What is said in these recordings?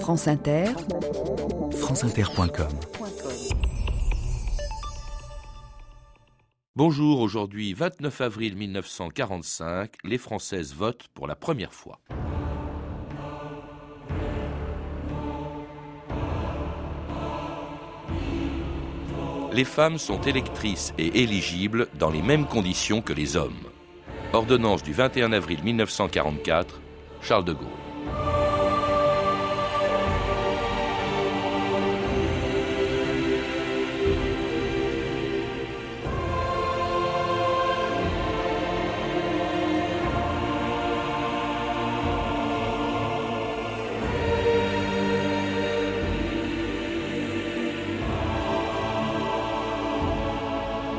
France Inter, franceinter.com Bonjour, aujourd'hui 29 avril 1945, les Françaises votent pour la première fois. Les femmes sont électrices et éligibles dans les mêmes conditions que les hommes. Ordonnance du 21 avril 1944, Charles de Gaulle.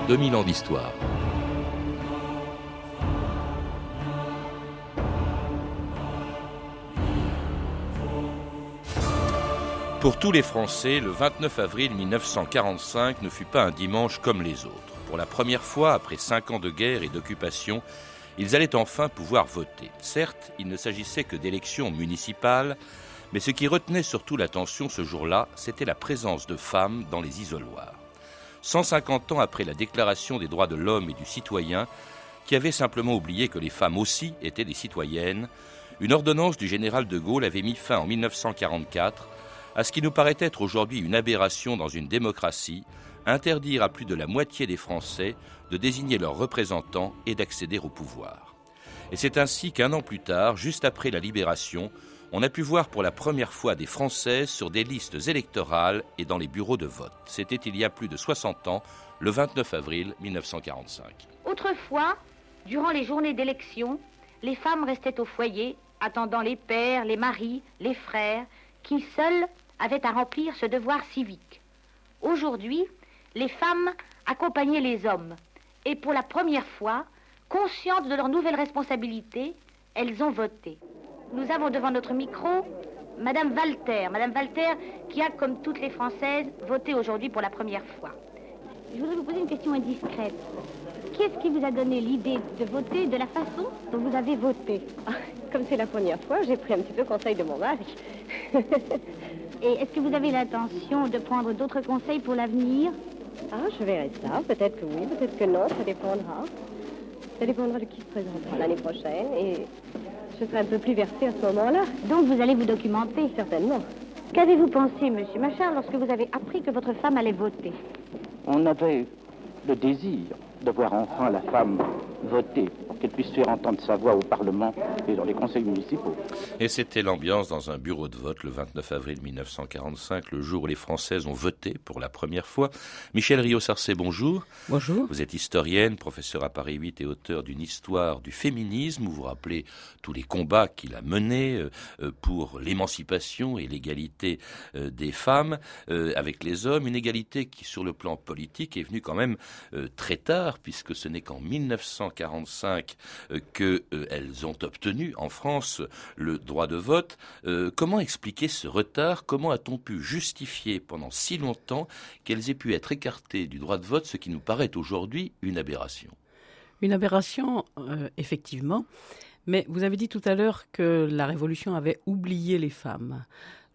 2000 ans d'histoire. Pour tous les Français, le 29 avril 1945 ne fut pas un dimanche comme les autres. Pour la première fois, après cinq ans de guerre et d'occupation, ils allaient enfin pouvoir voter. Certes, il ne s'agissait que d'élections municipales, mais ce qui retenait surtout l'attention ce jour-là, c'était la présence de femmes dans les isoloirs. 150 ans après la Déclaration des droits de l'homme et du citoyen, qui avait simplement oublié que les femmes aussi étaient des citoyennes, une ordonnance du général de Gaulle avait mis fin en 1944 à ce qui nous paraît être aujourd'hui une aberration dans une démocratie, interdire à plus de la moitié des Français de désigner leurs représentants et d'accéder au pouvoir. Et c'est ainsi qu'un an plus tard, juste après la libération, on a pu voir pour la première fois des Françaises sur des listes électorales et dans les bureaux de vote. C'était il y a plus de 60 ans, le 29 avril 1945. Autrefois, durant les journées d'élection, les femmes restaient au foyer, attendant les pères, les maris, les frères, qui seuls avaient à remplir ce devoir civique. Aujourd'hui, les femmes accompagnaient les hommes, et pour la première fois, conscientes de leurs nouvelles responsabilités, elles ont voté nous avons devant notre micro Madame Walter. Madame Walter qui a, comme toutes les Françaises, voté aujourd'hui pour la première fois. Je voudrais vous poser une question indiscrète. Qu'est-ce qui vous a donné l'idée de voter de la façon dont vous avez voté? Ah, Comme c'est la première fois, j'ai pris un petit peu conseil de mon mari. Et est-ce que vous avez l'intention de prendre d'autres conseils pour l'avenir? Ah, je verrai ça. Peut-être que oui, peut-être que non, ça dépendra. Ça dépendra de qui se présentera l'année prochaine et je serai un peu plus versée à ce moment-là. Donc vous allez vous documenter Certainement. Qu'avez-vous pensé, monsieur Machard, lorsque vous avez appris que votre femme allait voter? On avait le désir de voir enfin la femme voter qu'elle puisse faire entendre sa voix au Parlement et dans les conseils municipaux. Et c'était l'ambiance dans un bureau de vote le 29 avril 1945, le jour où les Françaises ont voté pour la première fois. Michel Rio-Sarcé, bonjour. Bonjour. Vous êtes historienne, professeur à Paris 8 et auteur d'une histoire du féminisme. Vous vous rappelez tous les combats qu'il a menés euh, euh, pour l'émancipation et l'égalité euh, des femmes avec les hommes. Une égalité qui, sur le plan politique, est venue quand même très tard, puisque ce n'est qu'en 1945 euh, qu'elles euh, ont obtenu en France le droit de vote. Euh, comment expliquer ce retard? Comment a-t-on pu justifier pendant si longtemps qu'elles aient pu être écartées du droit de vote, ce qui nous paraît aujourd'hui une aberration? Une aberration, effectivement. Mais vous avez dit tout à l'heure que la Révolution avait oublié les femmes.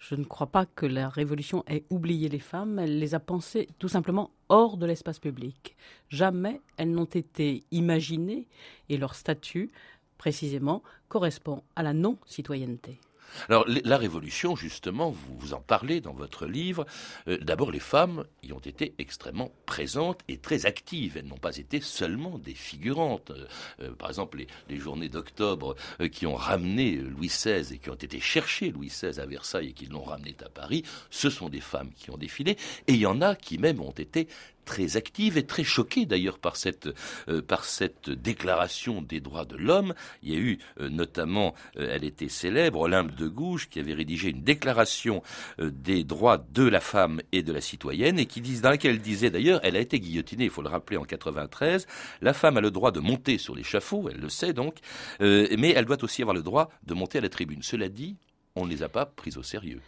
Je ne crois pas que la Révolution ait oublié les femmes, elle les a pensées tout simplement hors de l'espace public. Jamais elles n'ont été imaginées et leur statut, précisément, correspond à la non-citoyenneté. Alors la révolution, justement, vous, vous en parlez dans votre livre. Euh, d'abord, les femmes y ont été extrêmement présentes et très actives. Elles n'ont pas été seulement des figurantes. Euh, euh, par exemple, les, journées d'octobre qui ont ramené Louis XVI et qui ont été chercher Louis XVI à Versailles et qui l'ont ramené à Paris, ce sont des femmes qui ont défilé. Et il y en a qui même ont été très active et très choquée d'ailleurs par cette euh, par cette déclaration des droits de l'homme. Il y a eu euh, notamment, euh, elle était célèbre, Olympe de Gouges qui avait rédigé une déclaration des droits de la femme et de la citoyenne et qui dans laquelle elle disait d'ailleurs, elle a été guillotinée, il faut le rappeler en 93. La femme a le droit de monter sur l'échafaud, elle le sait donc, mais elle doit aussi avoir le droit de monter à la tribune. Cela dit, on ne les a pas prises au sérieux.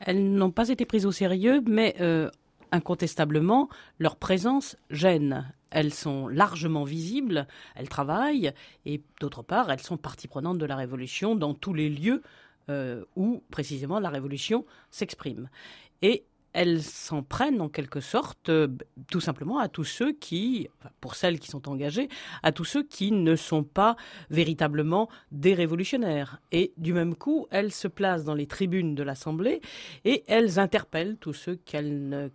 Elles n'ont pas été prises au sérieux, mais incontestablement, leur présence gêne. Elles sont largement visibles, elles travaillent, et d'autre part, elles sont partie prenante de la Révolution dans tous les lieux euh, où précisément la révolution s'exprime. Et elles s'en prennent en quelque sorte euh, tout simplement à tous ceux qui, pour celles qui sont engagées, à tous ceux qui ne sont pas véritablement des révolutionnaires. Et du même coup, elles se placent dans les tribunes de l'Assemblée et elles interpellent tous ceux qui ne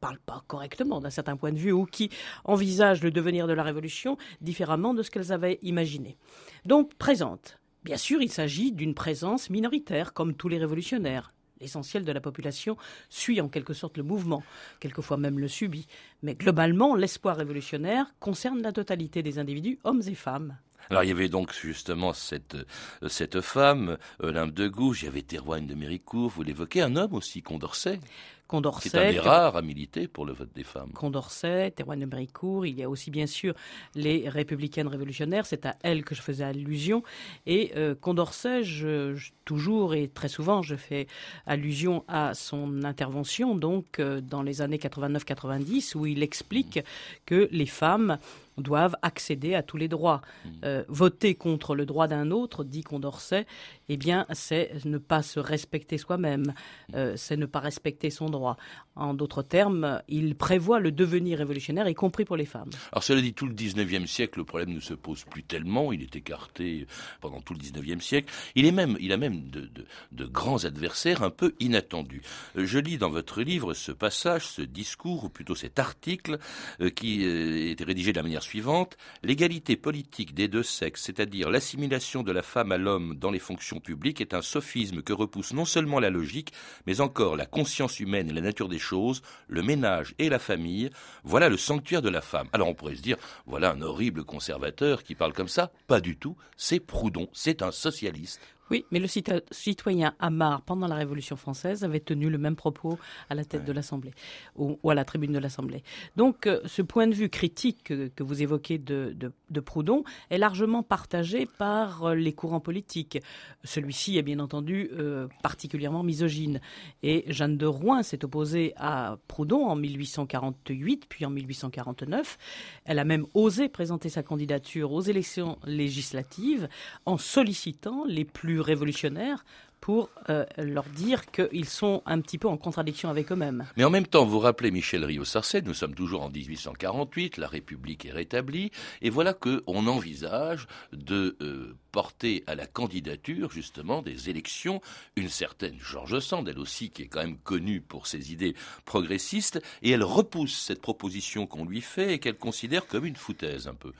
parlent pas correctement d'un certain point de vue ou qui envisagent le devenir de la Révolution différemment de ce qu'elles avaient imaginé. Donc, présente. Bien sûr, il s'agit d'une présence minoritaire, comme tous les révolutionnaires. L'essentiel de la population suit en quelque sorte le mouvement, quelquefois même le subit. Mais globalement, l'espoir révolutionnaire concerne la totalité des individus, hommes et femmes. Alors il y avait donc justement cette, euh, femme, Olympe de Gouges, il y avait Théroigne de Méricourt, vous l'évoquez, un homme aussi, Condorcet. Condorcet. C'est un des rares à militer pour le vote des femmes. Condorcet, Théroigne de Méricourt, il y a aussi bien sûr les républicaines révolutionnaires, c'est à elles que je faisais allusion. Et euh, Condorcet, je, toujours et très souvent, je fais allusion à son intervention, donc euh, dans les années 89-90, où il explique que les femmes doivent accéder à tous les droits. Mmh. Euh, voter contre le droit d'un autre, dit Condorcet, eh bien, c'est ne pas se respecter soi-même, euh, c'est ne pas respecter son droit. En d'autres termes, il prévoit le devenir révolutionnaire, y compris pour les femmes. Alors, cela dit, tout le 19e siècle, le problème ne se pose plus tellement, il est écarté pendant tout le 19e siècle. Il, est même, il a même de, de grands adversaires un peu inattendus. Euh, je lis dans votre livre ce passage, ce discours, ou plutôt cet article, qui était rédigé de la manière suivante, l'égalité politique des deux sexes, c'est-à-dire l'assimilation de la femme à l'homme dans les fonctions publiques, est un sophisme que repousse non seulement la logique, mais encore la conscience humaine et la nature des choses, le ménage et la famille. Voilà le sanctuaire de la femme. Alors on pourrait se dire, voilà un horrible conservateur qui parle comme ça. Pas du tout. C'est Proudhon, c'est un socialiste. Oui, mais le citoyen Amar, pendant la Révolution française, avait tenu le même propos à la tête de l'Assemblée ou, à la tribune de l'Assemblée. Donc, euh, ce point de vue critique que, vous évoquez de, Proudhon est largement partagé par euh, les courants politiques. Celui-ci est bien entendu euh, particulièrement misogyne. Et Jeanne de Rouen s'est opposée à Proudhon en 1848, puis en 1849. Elle a même osé présenter sa candidature aux élections législatives en sollicitant les plus révolutionnaire pour euh, leur dire qu'ils sont un petit peu en contradiction avec eux-mêmes. Mais en même temps, vous rappelez Michel Rio-Sarcey, nous sommes toujours en 1848, la République est rétablie, et voilà qu'on envisage de euh, porter à la candidature, justement, des élections, une certaine Georges Sand, elle aussi, qui est quand même connue pour ses idées progressistes, et elle repousse cette proposition qu'on lui fait et qu'elle considère comme une foutaise, un peu.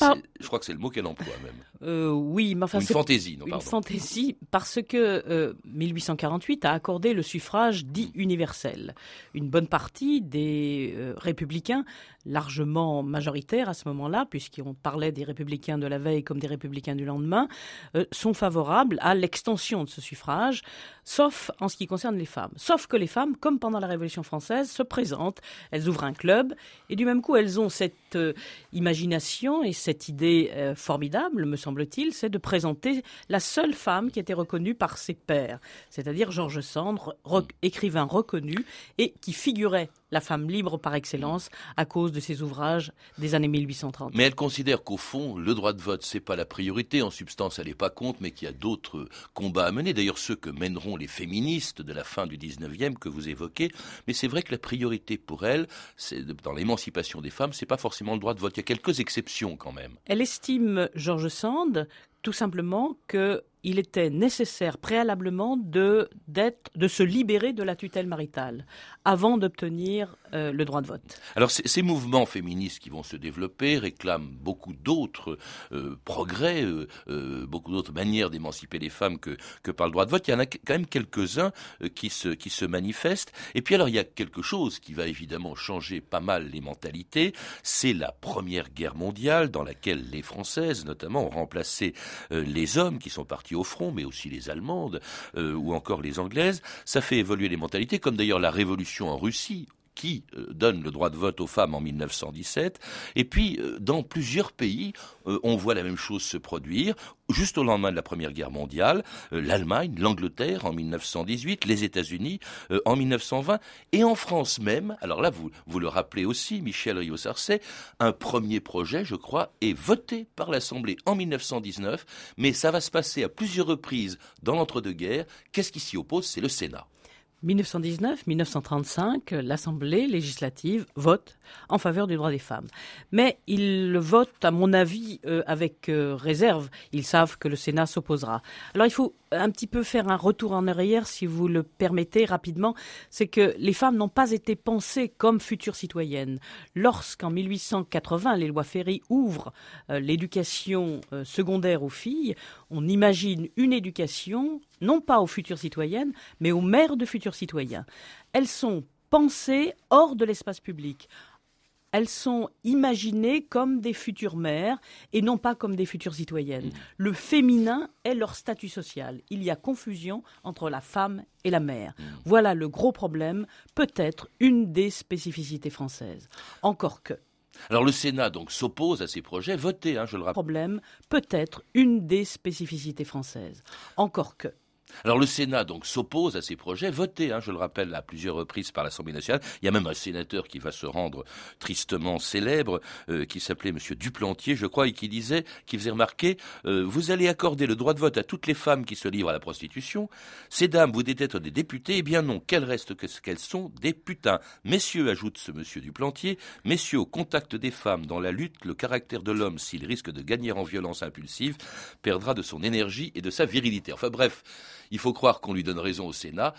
Je crois que c'est le mot qu'elle emploie, même. Euh, oui, mais enfin... Une fantaisie, non, pardon. Une fantaisie, parce que 1848 euh, a accordé le suffrage dit universel. Une bonne partie des euh, républicains largement majoritaires à ce moment-là, puisqu'on parlait des républicains de la veille comme des républicains du lendemain, euh, sont favorables à l'extension de ce suffrage, sauf en ce qui concerne les femmes. Sauf que les femmes, comme pendant la Révolution française, se présentent, elles ouvrent un club, et du même coup, elles ont cette euh, imagination et cette idée euh, formidable, me semble-t-il, c'est de présenter la seule femme qui était reconnue par ses pairs, c'est-à-dire Georges Sand, écrivain reconnu, et qui figurait la femme libre par excellence à cause de ses ouvrages des années 1830. Mais elle considère qu'au fond, le droit de vote, c'est pas la priorité. En substance, elle n'est pas contre, mais qu'il y a d'autres combats à mener. D'ailleurs, ceux que mèneront les féministes de la fin du 19e que vous évoquez. Mais c'est vrai que la priorité pour elle, c'est dans l'émancipation des femmes, c'est pas forcément le droit de vote. Il y a quelques exceptions quand même. Elle estime, Georges Sand, tout simplement que il était nécessaire préalablement de, de se libérer de la tutelle maritale avant d'obtenir euh, le droit de vote. Alors ces mouvements féministes qui vont se développer réclament beaucoup d'autres euh, progrès, euh, beaucoup d'autres manières d'émanciper les femmes que, que par le droit de vote. Il y en a quand même quelques-uns qui, se, qui se manifestent. Et puis alors il y a quelque chose qui va évidemment changer pas mal les mentalités, c'est la Première Guerre mondiale dans laquelle les Françaises notamment ont remplacé les hommes qui sont partis au front, mais aussi les Allemandes euh, ou encore les Anglaises. Ça fait évoluer les mentalités, comme d'ailleurs la révolution en Russie qui euh, donne le droit de vote aux femmes en 1917. Et puis, euh, dans plusieurs pays, euh, on voit la même chose se produire. Juste au lendemain de la Première Guerre mondiale, l'Allemagne, l'Angleterre en 1918, les États-Unis en 1920, et en France même. Alors là, vous, le rappelez aussi, Michel Rio-Sarcey, un premier projet, je crois, est voté par l'Assemblée en 1919, mais ça va se passer à plusieurs reprises dans l'entre-deux-guerres. Qu'est-ce qui s'y oppose? C'est le Sénat. 1919-1935, l'Assemblée législative vote en faveur du droit des femmes. Mais ils votent, à mon avis, euh, avec euh, réserve. Ils savent que le Sénat s'opposera. Alors il faut un petit peu faire un retour en arrière, si vous le permettez rapidement. C'est que les femmes n'ont pas été pensées comme futures citoyennes. Lorsqu'en 1880, les lois Ferry ouvrent euh, l'éducation secondaire aux filles, on imagine une éducation non pas aux futures citoyennes, mais aux mères de futurs citoyens. Elles sont pensées hors de l'espace public. Elles sont imaginées comme des futures mères et non pas comme des futures citoyennes. Mmh. Le féminin est leur statut social. Il y a confusion entre la femme et la mère. Mmh. Voilà le gros problème, peut-être une des spécificités françaises. Encore que. Alors le Sénat donc s'oppose à ces projets, votés, hein, je le rappelle. Problème, peut-être une des spécificités françaises. Encore que. Alors le Sénat donc s'oppose à ces projets, votés, hein, je le rappelle, à plusieurs reprises par l'Assemblée nationale. Il y a même un sénateur qui va se rendre tristement célèbre, euh, qui s'appelait M. Duplantier, je crois, et qui disait, qui faisait remarquer, euh, vous allez accorder le droit de vote à toutes les femmes qui se livrent à la prostitution. Ces dames, vous être des députés, eh bien non, qu'elles restent ce qu'elles sont, des putains. Messieurs, ajoute ce M. Duplantier, messieurs, au contact des femmes dans la lutte, le caractère de l'homme, s'il risque de gagner en violence impulsive, perdra de son énergie et de sa virilité. Enfin bref, il faut croire qu'on lui donne raison au Sénat.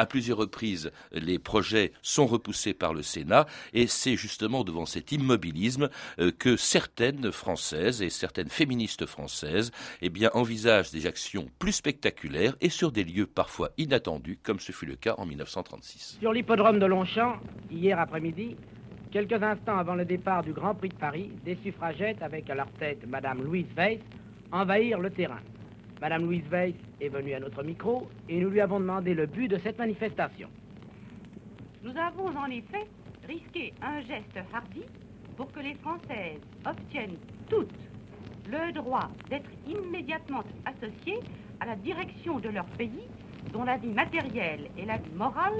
À plusieurs reprises, les projets sont repoussés par le Sénat et c'est justement devant cet immobilisme euh, que certaines Françaises et certaines féministes françaises eh envisagent des actions plus spectaculaires et sur des lieux parfois inattendus, comme ce fut le cas en 1936. Sur l'hippodrome de Longchamp, hier après-midi, quelques instants avant le départ du Grand Prix de Paris, des suffragettes, avec à leur tête Madame Louise Weiss, envahirent le terrain. Madame Louise Weiss est venue à notre micro et nous lui avons demandé le but de cette manifestation. Nous avons en effet risqué un geste hardi pour que les Françaises obtiennent toutes le droit d'être immédiatement associées à la direction de leur pays dont la vie matérielle et la vie morale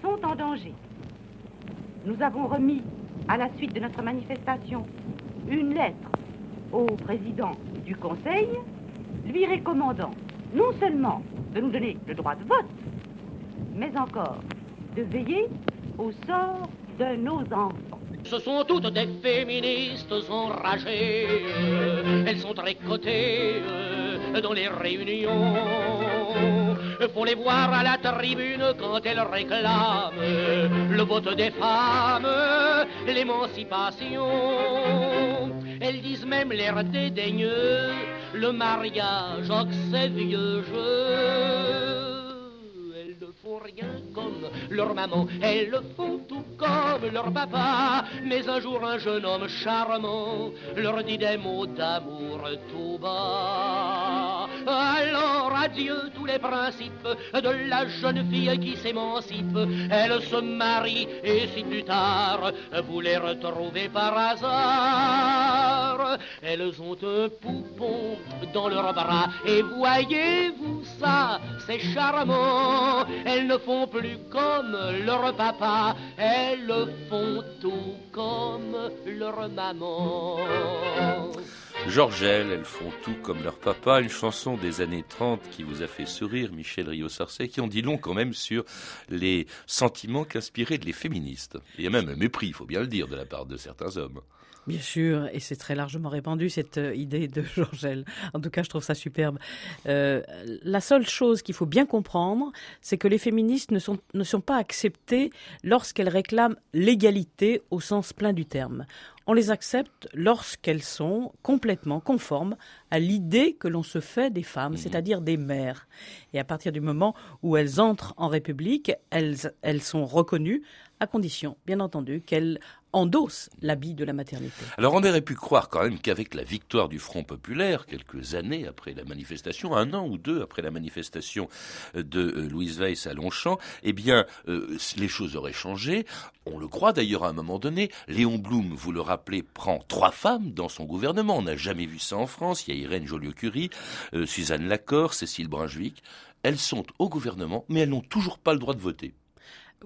sont en danger. Nous avons remis, à la suite de notre manifestation, une lettre au président du Conseil lui recommandant non seulement de nous donner le droit de vote, mais encore de veiller au sort de nos enfants. Ce sont toutes des féministes enragées, elles sont tricotées dans les réunions. Faut les voir à la tribune quand elles réclament le vote des femmes, l'émancipation. Elles disent même l'air dédaigneux le mariage, oh c'est vieux jeu. Elles ne font rien leur maman, elles le font tout comme leur papa. Mais un jour, un jeune homme charmant leur dit des mots d'amour tout bas. Alors adieu tous les principes de la jeune fille qui s'émancipe. Elle se marie et si plus tard vous les retrouvez par hasard, elles ont un poupon dans leurs bras et voyez-vous ça, c'est charmant. Elles ne font plus comme leur papa, elles font tout comme leur maman. Georgel, elles font tout comme leur papa, une chanson des années 30 qui vous a fait sourire, Michel Rio-Sarcey, qui en dit long quand même sur les sentiments qu'inspiraient les féministes. Il y a même un mépris, il faut bien le dire, de la part de certains hommes. Bien sûr, et c'est très largement répandu cette euh, idée de Georgel. En tout cas, je trouve ça superbe. Euh, la seule chose qu'il faut bien comprendre, c'est que les féministes ne sont, ne sont pas acceptées lorsqu'elles réclament l'égalité au sens plein du terme. On les accepte lorsqu'elles sont complètement conformes à l'idée que l'on se fait des femmes, mmh. c'est-à-dire des mères. Et à partir du moment où elles entrent en République, elles, elles sont reconnues à condition, bien entendu, qu'elle endosse l'habit de la maternité. Alors on aurait pu croire quand même qu'avec la victoire du Front populaire, quelques années après la manifestation, un an ou deux après la manifestation de euh, Louise Weiss à Longchamp, eh bien euh, les choses auraient changé. On le croit d'ailleurs à un moment donné. Léon Blum, vous le rappelez, prend trois femmes dans son gouvernement. On n'a jamais vu ça en France. Il y a Irène Joliot-Curie, euh, Suzanne Lacor, Cécile Brunswick. Elles sont au gouvernement, mais elles n'ont toujours pas le droit de voter.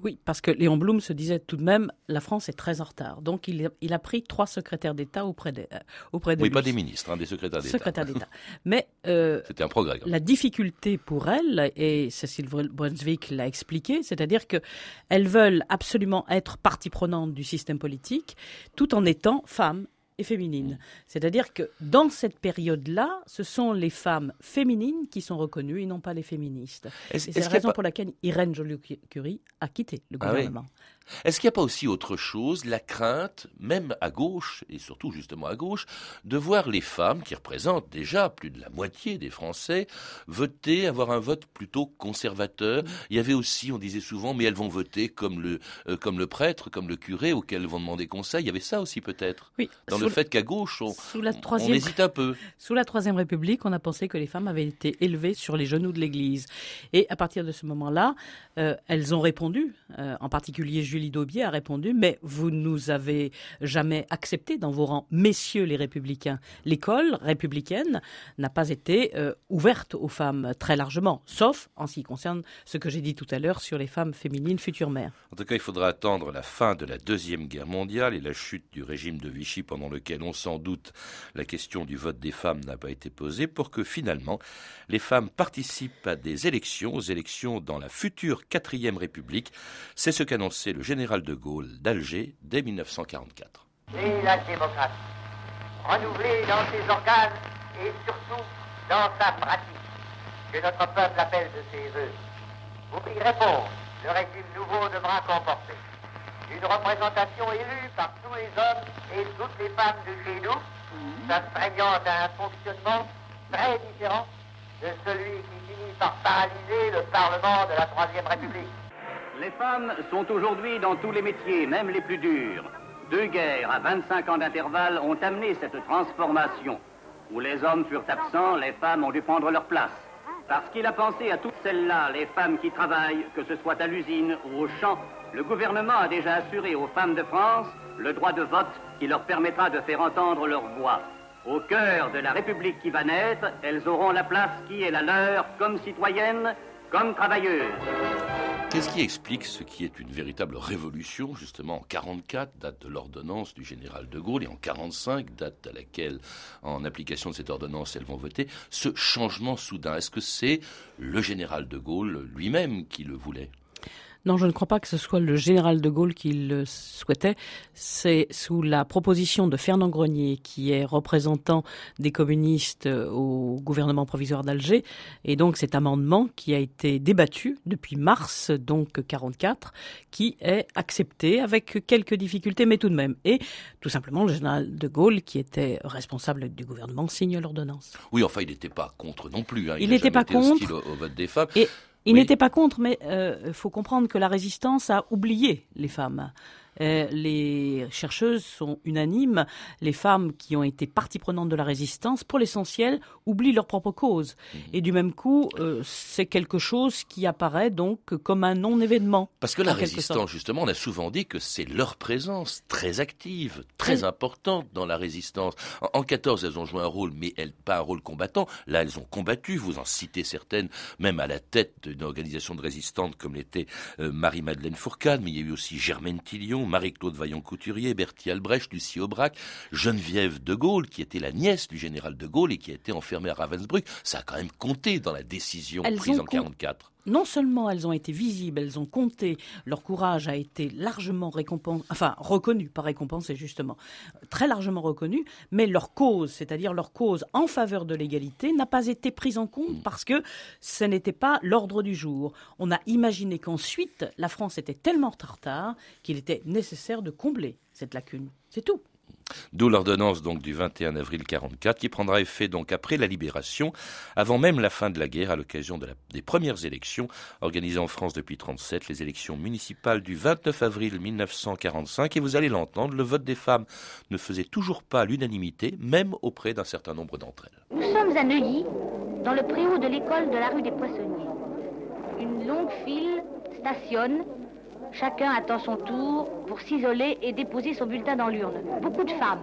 Oui, parce que Léon Blum se disait tout de même, la France est très en retard. Donc il, a pris trois secrétaires d'État auprès de, euh, auprès de Oui, pas des ministres, hein, des secrétaires d'État. Secrétaires d'État. Mais euh, c'était un progrès. La difficulté pour elles, et Cécile Brunswick l'a expliqué, c'est-à-dire que elles veulent absolument être partie prenante du système politique, tout en étant femmes et féminines. C'est-à-dire que dans cette période-là, ce sont les femmes féminines qui sont reconnues et non pas les féministes. C'est la raison pour laquelle Irène Joliot-Curie a quitté le ah gouvernement. Est-ce qu'il n'y a pas aussi autre chose, la crainte, même à gauche, et surtout justement à gauche, de voir les femmes, qui représentent déjà plus de la moitié des Français, voter, avoir un vote plutôt conservateur? Il y avait aussi, on disait souvent, mais elles vont voter comme le, euh, comme le prêtre, comme le curé, auquel elles vont demander conseil. Il y avait ça aussi peut-être. Oui. Dans le fait qu'à gauche, on, on, hésite un peu. Sous la Troisième République, on a pensé que les femmes avaient été élevées sur les genoux de l'Église. Et à partir de ce moment-là, euh, elles ont répondu, euh, en particulier Julie Daubier a répondu, mais vous nous avez jamais accepté dans vos rangs, messieurs les républicains. L'école républicaine n'a pas été euh, ouverte aux femmes très largement, sauf en ce qui concerne ce que j'ai dit tout à l'heure sur les femmes féminines futures mères. En tout cas, il faudra attendre la fin de la Deuxième Guerre mondiale et la chute du régime de Vichy pendant lequel on s'en doute la question du vote des femmes n'a pas été posée pour que finalement les femmes participent à des élections, aux élections dans la future quatrième République. C'est ce qu'annonçait le général de Gaulle d'Alger dès 1944. Et la démocratie, renouvelée dans ses organes et surtout dans sa pratique, que notre peuple appelle de ses voeux. Pour y répondre, le régime nouveau devra comporter une représentation élue par tous les hommes et toutes les femmes de chez nous, s'astreignant à un fonctionnement très différent de celui qui finit par paralyser le Parlement de la Troisième République. Les femmes sont aujourd'hui dans tous les métiers, même les plus durs. Deux guerres à 25 ans d'intervalle ont amené cette transformation. Où les hommes furent absents, les femmes ont dû prendre leur place. Parce qu'il a pensé à toutes celles-là, les femmes qui travaillent, que ce soit à l'usine ou au champ, le gouvernement a déjà assuré aux femmes de France le droit de vote qui leur permettra de faire entendre leur voix. Au cœur de la République qui va naître, elles auront la place qui est la leur comme citoyennes, comme travailleuses. Qu'est-ce qui explique ce qui est une véritable révolution, justement en 44, date de l'ordonnance du général de Gaulle, et en 45, date à laquelle, en application de cette ordonnance, elles vont voter, ce changement soudain? Est-ce que c'est le général de Gaulle lui-même qui le voulait? Non, je ne crois pas que ce soit le général de Gaulle qui le souhaitait. C'est sous la proposition de Fernand Grenier, qui est représentant des communistes au gouvernement provisoire d'Alger. Et donc cet amendement qui a été débattu depuis mars, donc 44, qui est accepté avec quelques difficultés, mais tout de même. Et tout simplement, le général de Gaulle, qui était responsable du gouvernement, signe l'ordonnance. Oui, enfin, il n'était pas contre non plus. Hein. Il n'était pas contre. Au, vote des femmes. Il n'était pas contre, mais il euh, faut comprendre que la résistance a oublié les femmes. Euh, les chercheuses sont unanimes. Les femmes qui ont été partie prenante de la résistance, pour l'essentiel, oublient leur propre cause. Mhm. Et du même coup, euh, c'est quelque chose qui apparaît donc comme un non-événement. Parce que la résistance, justement, on a souvent dit que c'est leur présence très active, très importante dans la résistance. En, 14, elles ont joué un rôle, mais elles, pas un rôle combattant. Là, elles ont combattu. Vous en citez certaines, même à la tête d'une organisation de résistante comme l'était euh, Marie-Madeleine Fourcade, mais il y a eu aussi Germaine Tillion, Marie-Claude Vaillant-Couturier, Bertie Albrecht, Lucie Aubrac, Geneviève de Gaulle, qui était la nièce du général de Gaulle et qui a été enfermée à Ravensbrück. Ça a quand même compté dans la décision prise en 1944 non seulement elles ont été visibles, elles ont compté, leur courage a été largement récompensé, enfin reconnu, pas récompensé justement, très largement reconnu, mais leur cause, c'est-à-dire leur cause en faveur de l'égalité, n'a pas été prise en compte mm. parce que ce n'était pas l'ordre du jour. On a imaginé qu'ensuite la France était tellement en retard qu'il était nécessaire de combler cette lacune. C'est tout. D'où l'ordonnance donc du 21 avril 44 qui prendra effet donc après la libération, avant même la fin de la guerre, à l'occasion de des premières élections organisées en France depuis 37, les élections municipales du 29 avril 1945. Et vous allez l'entendre, le vote des femmes ne faisait toujours pas l'unanimité, même auprès d'un certain nombre d'entre elles. Nous sommes à Neuilly, dans le préau de l'école de la rue des Poissonniers. Une longue file stationne Chacun attend son tour pour s'isoler et déposer son bulletin dans l'urne. Beaucoup de femmes,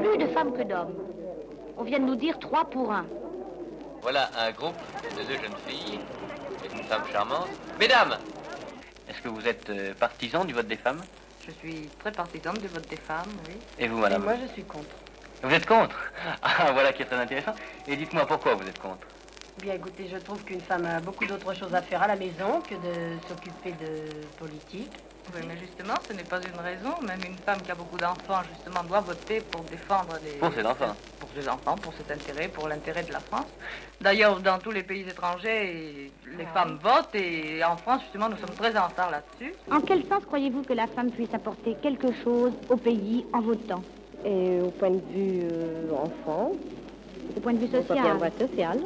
plus de femmes que d'hommes. On vient de nous dire trois pour un. Voilà un groupe de deux jeunes filles et une femme charmante. Mesdames, est-ce que vous êtes euh, partisans du vote des femmes? Je suis très partisane du vote des femmes, oui. Et vous, madame? Moi, je suis contre. Vous êtes contre? Ah, voilà qui est très intéressant. Et dites-moi pourquoi vous êtes contre? Bien écoutez, je trouve qu'une femme a beaucoup d'autres choses à faire à la maison que de s'occuper de politique. Oui, mais justement, ce n'est pas une raison. Même une femme qui a beaucoup d'enfants, justement, doit voter pour défendre les... Pour ses enfants Pour ses enfants, pour cet intérêt, pour l'intérêt de la France. D'ailleurs, dans tous les pays étrangers, les femmes votent et en France, justement, nous sommes très en retard là-dessus. En quel sens croyez-vous que la femme puisse apporter quelque chose au pays en votant? Et au point de vue euh, enfant Au point de vue social social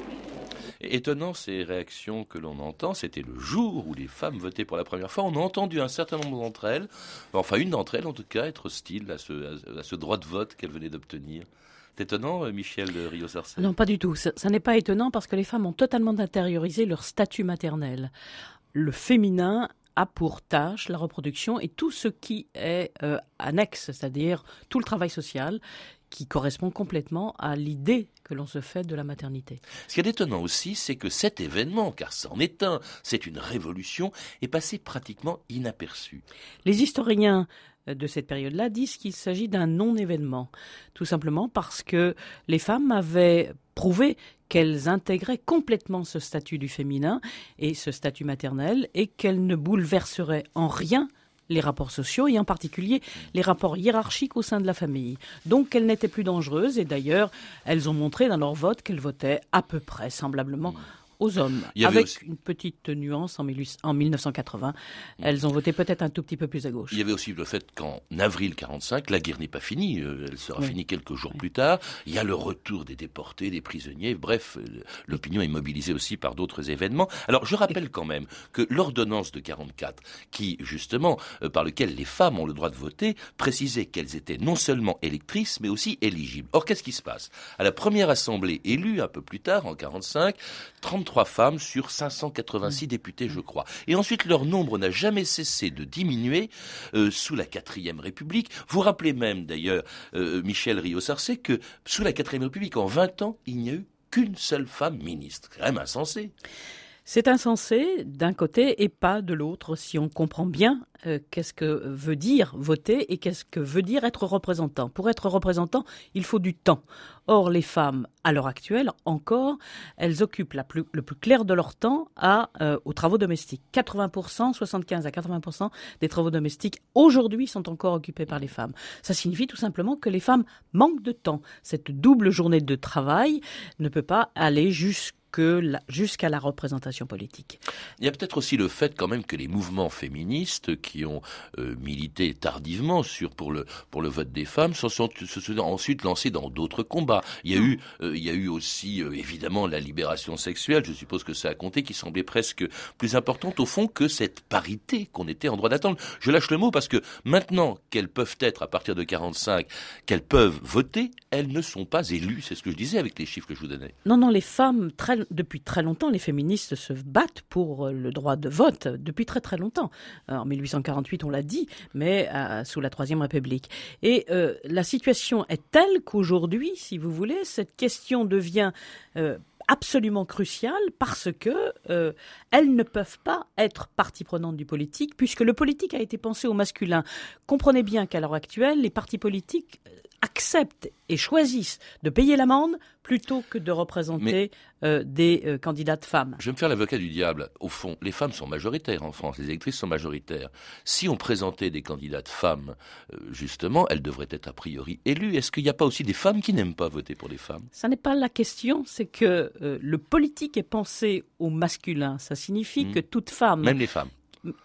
Étonnant ces réactions que l'on entend, c'était le jour où les femmes votaient pour la première fois. On a entendu un certain nombre d'entre elles, enfin une d'entre elles en tout cas, être hostile à ce, droit de vote qu'elle venait d'obtenir. C'est étonnant, euh, Michel rio sarcey Non, pas du tout. Ça, n'est pas étonnant parce que les femmes ont totalement intériorisé leur statut maternel. Le féminin a pour tâche la reproduction et tout ce qui est euh, annexe, c'est-à-dire tout le travail social qui correspond complètement à l'idée que l'on se fait de la maternité. Ce qui est étonnant aussi, c'est que cet événement, car c'en est un, c'est une révolution, est passé pratiquement inaperçu. Les historiens de cette période-là disent qu'il s'agit d'un non-événement, tout simplement parce que les femmes avaient prouvé qu'elles intégraient complètement ce statut du féminin et ce statut maternel et qu'elles ne bouleverseraient en rien les rapports sociaux et en particulier les rapports hiérarchiques au sein de la famille. Donc qu'elles n'étaient plus dangereuses et d'ailleurs elles ont montré dans leur vote qu'elles votaient à peu près semblablement aux hommes, avec une petite nuance en, 1980. Elles ont voté peut-être un tout petit peu plus à gauche. Il y avait aussi le fait qu'en avril 45, la guerre n'est pas finie, euh, elle sera finie quelques jours plus tard. Il y a le retour des déportés, des prisonniers, bref, euh, l'opinion est mobilisée aussi par d'autres événements. Alors je rappelle quand même que l'ordonnance de 44, qui justement, euh, par lequel les femmes ont le droit de voter, précisait qu'elles étaient non seulement électrices, mais aussi éligibles. Or, qu'est-ce qui se passe? À la première assemblée élue, un peu plus tard, en 45, 33 trois femmes sur 586 députés, je crois. Et ensuite, leur nombre n'a jamais cessé de diminuer euh, sous la quatrième République. Vous rappelez même, d'ailleurs, euh, Michel Rio-Sarcey, que sous la quatrième République, en 20 ans, il n'y a eu qu'une seule femme ministre. C'est quand même insensé. C'est insensé d'un côté et pas de l'autre si on comprend bien euh, qu'est-ce que veut dire voter et qu'est-ce que veut dire être représentant. Pour être représentant, il faut du temps. Or, les femmes, à l'heure actuelle, encore, elles occupent le plus clair de leur temps euh, aux travaux domestiques. 80%, 75 à 80% des travaux domestiques aujourd'hui sont encore occupés par les femmes. Ça signifie tout simplement que les femmes manquent de temps. Cette double journée de travail ne peut pas aller jusqu'à jusqu'à la représentation politique. Il y a peut-être aussi le fait quand même que les mouvements féministes qui ont euh, milité tardivement sur, pour, le, pour le vote des femmes se sont, se sont ensuite lancés dans d'autres combats. Il y a eu, euh, il y a eu aussi euh, évidemment la libération sexuelle, je suppose que ça a compté, qui semblait presque plus importante au fond que cette parité qu'on était en droit d'attendre. Je lâche le mot parce que maintenant qu'elles peuvent être à partir de 45, qu'elles peuvent voter, elles ne sont pas élues. C'est ce que je disais avec les chiffres que je vous donnais. Non, non, les femmes très depuis très longtemps, les féministes se battent pour euh, le droit de vote, depuis très très longtemps. Euh, en 1848, on l'a dit, mais euh, sous la Troisième République. Et la situation est telle qu'aujourd'hui, si vous voulez, cette question devient absolument cruciale parce que elles ne peuvent pas être partie prenante du politique puisque le politique a été pensé au masculin. Comprenez bien qu'à l'heure actuelle, les partis politiques acceptent et choisissent de payer l'amende plutôt que de représenter euh, des euh, candidates femmes. Je vais me faire l'avocat du diable. Au fond, les femmes sont majoritaires en France, les électrices sont majoritaires. Si on présentait des candidates femmes, euh, justement, elles devraient être a priori élues. Est-ce qu'il n'y a pas aussi des femmes qui n'aiment pas voter pour les femmes? Ça n'est pas la question, c'est que le politique est pensé au masculin. Ça signifie hmm. que toute femme... Même les femmes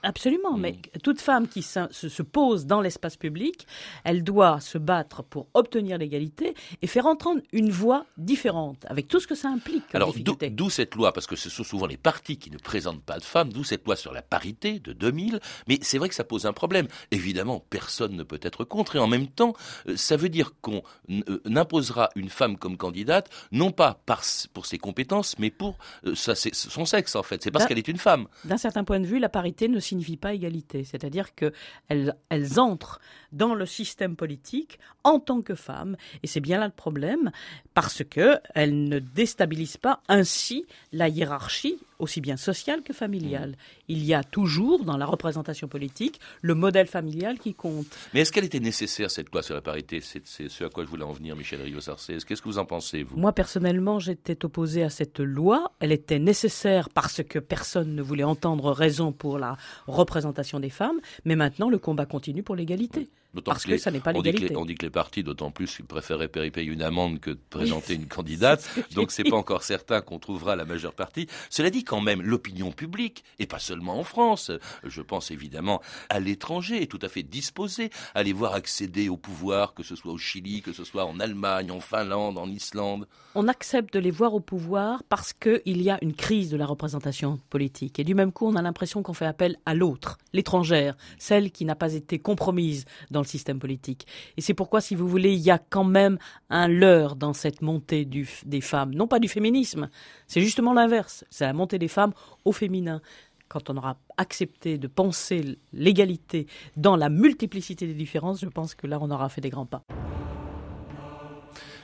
Absolument, mais toute femme qui se, se pose dans l'espace public, elle doit se battre pour obtenir l'égalité et faire entendre une voix différente, avec tout ce que ça implique. Alors, d'où cette loi, parce que ce sont souvent les partis qui ne présentent pas de femmes, d'où cette loi sur la parité de 2000, mais c'est vrai que ça pose un problème. Évidemment, personne ne peut être contre, et en même temps, euh, ça veut dire qu'on euh, imposera une femme comme candidate, non pas par, pour ses compétences, mais pour euh, son sexe, en fait. C'est parce qu'elle est une femme. D'un certain point de vue, la parité ne signifie pas égalité. C'est-à-dire qu'elles elles entrent dans le système politique en tant que femmes. Et c'est bien là le problème, parce qu'elles ne déstabilisent pas ainsi la hiérarchie aussi bien sociale que familiale. Il y a toujours dans la représentation politique le modèle familial qui compte. Mais est-ce qu'elle était nécessaire, cette loi sur la parité? C'est ce à quoi je voulais en venir, Michel Rio-Sarcès. Qu'est-ce que vous en pensez, vous? Moi, personnellement, j'étais opposée à cette loi. Elle était nécessaire parce que personne ne voulait entendre raison pour la représentation des femmes. Mais maintenant, le combat continue pour l'égalité. Parce que, ça n'est pas l'égalité. On dit que les partis, d'autant plus, préféraient payer une amende que de présenter une candidate. Donc, c'est pas encore certain qu'on trouvera la majeure partie. Cela dit, quand même, l'opinion publique, et pas seulement en France, je pense évidemment à l'étranger, est tout à fait disposée à les voir accéder au pouvoir, que ce soit au Chili, que ce soit en Allemagne, en Finlande, en Islande. On accepte de les voir au pouvoir parce qu'il y a une crise de la représentation politique. Et du même coup, on a l'impression qu'on fait appel à l'autre, l'étrangère, celle qui n'a pas été compromise dans le système politique. Et c'est pourquoi, si vous voulez, il y a quand même un leurre dans cette montée des femmes. Non pas du féminisme, c'est justement l'inverse. C'est la montée des femmes au féminin quand on aura accepté de penser l'égalité dans la multiplicité des différences, je pense que là, on aura fait des grands pas.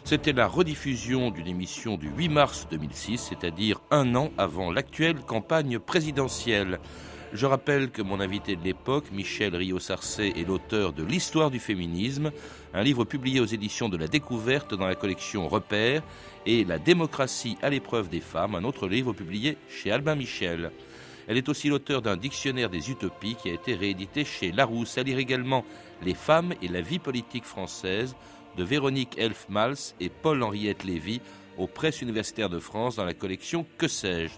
C'était la rediffusion d'une émission du 8 mars 2006, c'est-à-dire un an avant l'actuelle campagne présidentielle. Je rappelle que mon invité de l'époque, Michel Rio-Sarcé, est l'auteur de L'histoire du féminisme, un livre publié aux éditions de la Découverte dans la collection Repères, et La démocratie à l'épreuve des femmes, un autre livre publié chez Albin Michel. Elle est aussi l'auteur d'un dictionnaire des utopies qui a été réédité chez Larousse. Elle lire également Les femmes et la vie politique française de Véronique Elf-Mals et Paul-Henriette Lévy aux presses universitaires de France dans la collection Que sais-je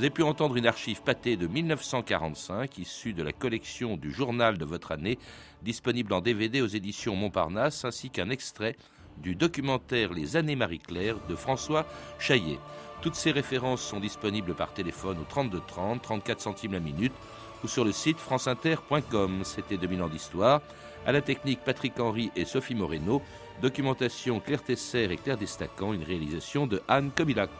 vous avez pu entendre une archive pâtée de 1945, issue de la collection du journal de votre année, disponible en DVD aux éditions Montparnasse, ainsi qu'un extrait du documentaire Les années Marie-Claire de François Chaillet. Toutes ces références sont disponibles par téléphone au 32 30, 34 centimes la minute, ou sur le site franceinter.com. C'était 2000 ans d'histoire. À la technique, Patrick Henry et Sophie Moreno. Documentation Claire Tesser et Claire Destacan, une réalisation de Anne Comilac.